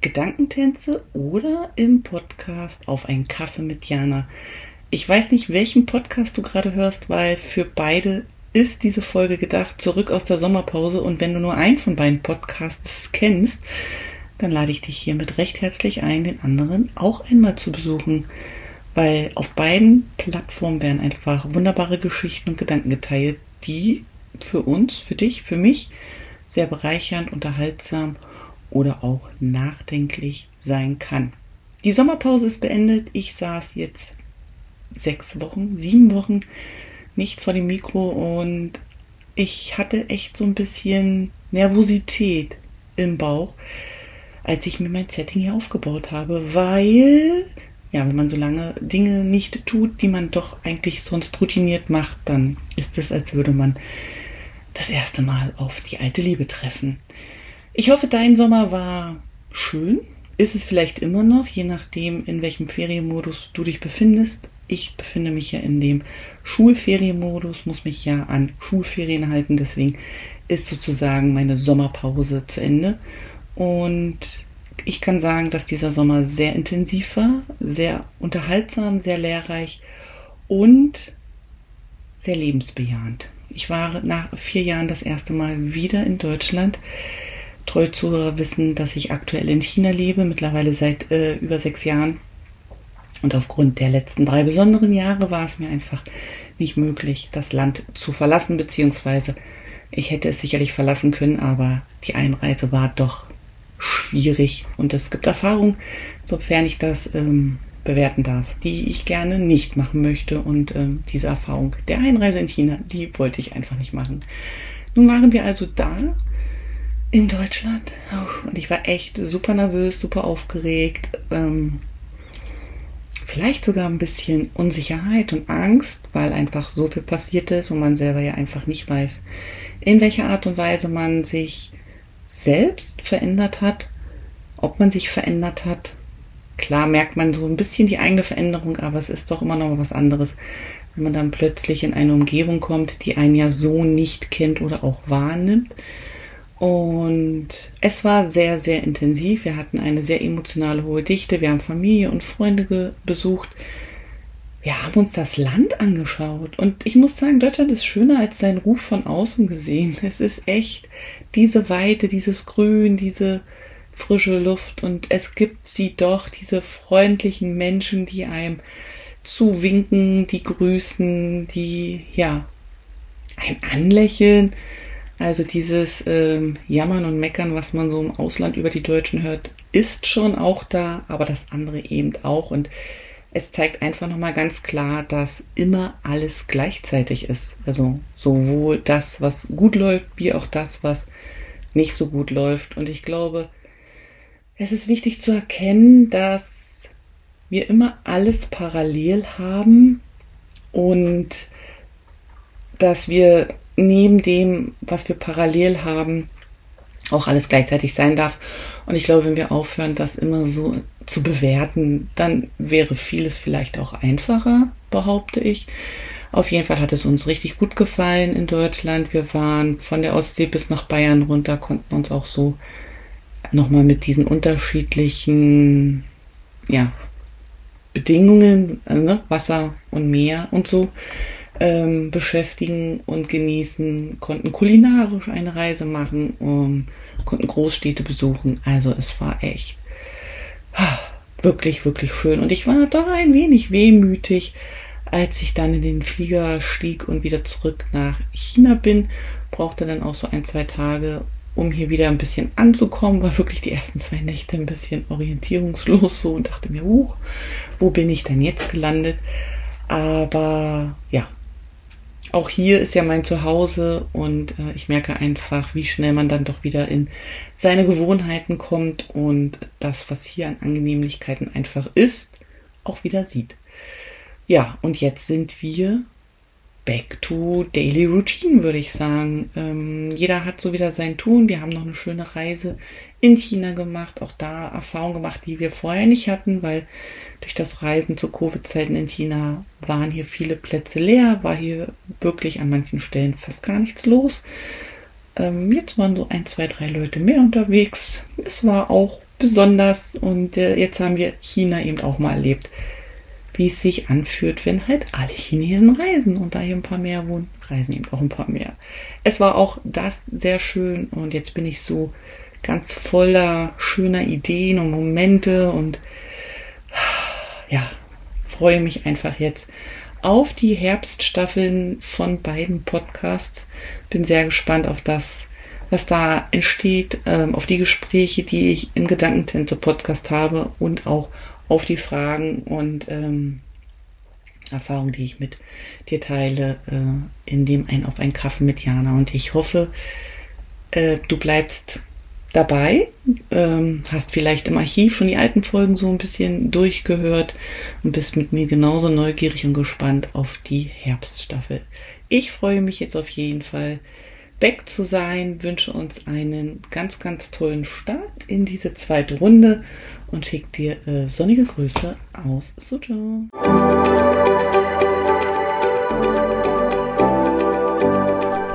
Gedankentänze oder im Podcast Auf einen Kaffee mit Jana. Ich weiß nicht, welchen Podcast du gerade hörst, weil für beide ist diese Folge gedacht, zurück aus der Sommerpause. Und wenn du nur einen von beiden Podcasts kennst, dann lade ich dich hiermit recht herzlich ein, den anderen auch einmal zu besuchen. Weil auf beiden Plattformen werden einfach wunderbare Geschichten und Gedanken geteilt, die für uns, für dich, für mich sehr bereichernd, unterhaltsam oder auch nachdenklich sein kann. Die Sommerpause ist beendet. Ich saß jetzt sechs Wochen, sieben Wochen nicht vor dem Mikro und ich hatte echt so ein bisschen Nervosität im Bauch, als ich mir mein Setting hier aufgebaut habe, weil, ja, wenn man so lange Dinge nicht tut, die man doch eigentlich sonst routiniert macht, dann ist es, als würde man das erste Mal auf die alte Liebe treffen. Ich hoffe, dein Sommer war schön. Ist es vielleicht immer noch, je nachdem, in welchem Ferienmodus du dich befindest. Ich befinde mich ja in dem Schulferienmodus, muss mich ja an Schulferien halten. Deswegen ist sozusagen meine Sommerpause zu Ende. Und ich kann sagen, dass dieser Sommer sehr intensiv war, sehr unterhaltsam, sehr lehrreich und sehr lebensbejahend. Ich war nach vier Jahren das erste Mal wieder in Deutschland. Treue Zuhörer wissen, dass ich aktuell in China lebe, mittlerweile seit äh, über sechs Jahren. Und aufgrund der letzten drei besonderen Jahre war es mir einfach nicht möglich, das Land zu verlassen, beziehungsweise ich hätte es sicherlich verlassen können, aber die Einreise war doch schwierig. Und es gibt Erfahrungen, sofern ich das ähm, bewerten darf, die ich gerne nicht machen möchte. Und ähm, diese Erfahrung der Einreise in China, die wollte ich einfach nicht machen. Nun waren wir also da in Deutschland. Und ich war echt super nervös, super aufgeregt. Ähm, vielleicht sogar ein bisschen Unsicherheit und Angst, weil einfach so viel passiert ist und man selber ja einfach nicht weiß, in welcher Art und Weise man sich selbst verändert hat, ob man sich verändert hat. Klar merkt man so ein bisschen die eigene Veränderung, aber es ist doch immer noch was anderes, wenn man dann plötzlich in eine Umgebung kommt, die einen ja so nicht kennt oder auch wahrnimmt. Und es war sehr, sehr intensiv. Wir hatten eine sehr emotionale hohe Dichte. Wir haben Familie und Freunde besucht. Wir haben uns das Land angeschaut. Und ich muss sagen, Deutschland ist schöner als sein Ruf von außen gesehen. Es ist echt diese Weite, dieses Grün, diese frische Luft. Und es gibt sie doch, diese freundlichen Menschen, die einem zuwinken, die grüßen, die, ja, ein anlächeln. Also dieses ähm, Jammern und Meckern, was man so im Ausland über die Deutschen hört, ist schon auch da, aber das andere eben auch. Und es zeigt einfach nochmal ganz klar, dass immer alles gleichzeitig ist. Also sowohl das, was gut läuft, wie auch das, was nicht so gut läuft. Und ich glaube, es ist wichtig zu erkennen, dass wir immer alles parallel haben und dass wir neben dem, was wir parallel haben, auch alles gleichzeitig sein darf. Und ich glaube, wenn wir aufhören, das immer so zu bewerten, dann wäre vieles vielleicht auch einfacher, behaupte ich. Auf jeden Fall hat es uns richtig gut gefallen in Deutschland. Wir waren von der Ostsee bis nach Bayern runter, konnten uns auch so nochmal mit diesen unterschiedlichen, ja, Bedingungen, ne, Wasser und Meer und so ähm, beschäftigen und genießen, konnten kulinarisch eine Reise machen, um, konnten Großstädte besuchen. Also es war echt ah, wirklich, wirklich schön. Und ich war doch ein wenig wehmütig, als ich dann in den Flieger stieg und wieder zurück nach China bin. Brauchte dann auch so ein, zwei Tage, um hier wieder ein bisschen anzukommen. War wirklich die ersten zwei Nächte ein bisschen orientierungslos so und dachte mir, huch, wo bin ich denn jetzt gelandet? Aber ja, auch hier ist ja mein Zuhause und äh, ich merke einfach, wie schnell man dann doch wieder in seine Gewohnheiten kommt und das, was hier an Angenehmlichkeiten einfach ist, auch wieder sieht. Ja, und jetzt sind wir back to daily routine, würde ich sagen. Ähm, jeder hat so wieder sein Tun. Wir haben noch eine schöne Reise in China gemacht, auch da Erfahrungen gemacht, die wir vorher nicht hatten, weil durch das Reisen zu Covid-Zeiten in China waren hier viele Plätze leer, war hier wirklich an manchen Stellen fast gar nichts los. Ähm, jetzt waren so ein, zwei, drei Leute mehr unterwegs. Es war auch besonders und äh, jetzt haben wir China eben auch mal erlebt wie es sich anfühlt, wenn halt alle Chinesen reisen und da hier ein paar mehr wohnen, reisen eben auch ein paar mehr. Es war auch das sehr schön und jetzt bin ich so ganz voller schöner Ideen und Momente und ja, freue mich einfach jetzt auf die Herbststaffeln von beiden Podcasts. Bin sehr gespannt auf das, was da entsteht, ähm, auf die Gespräche, die ich im Gedankentente Podcast habe und auch auf die Fragen und ähm, Erfahrungen, die ich mit dir teile, äh, in dem ein auf einen Kaffee mit Jana. Und ich hoffe, äh, du bleibst dabei, ähm, hast vielleicht im Archiv schon die alten Folgen so ein bisschen durchgehört und bist mit mir genauso neugierig und gespannt auf die Herbststaffel. Ich freue mich jetzt auf jeden Fall back zu sein, wünsche uns einen ganz, ganz tollen Start in diese zweite Runde und schicke dir äh, sonnige Grüße aus Suzhou.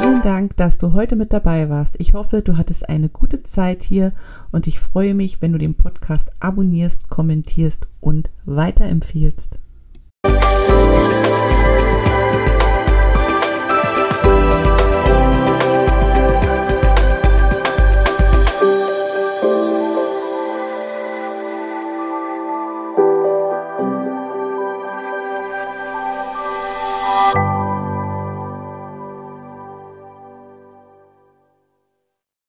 Vielen Dank, dass du heute mit dabei warst. Ich hoffe, du hattest eine gute Zeit hier und ich freue mich, wenn du den Podcast abonnierst, kommentierst und weiterempfiehlst.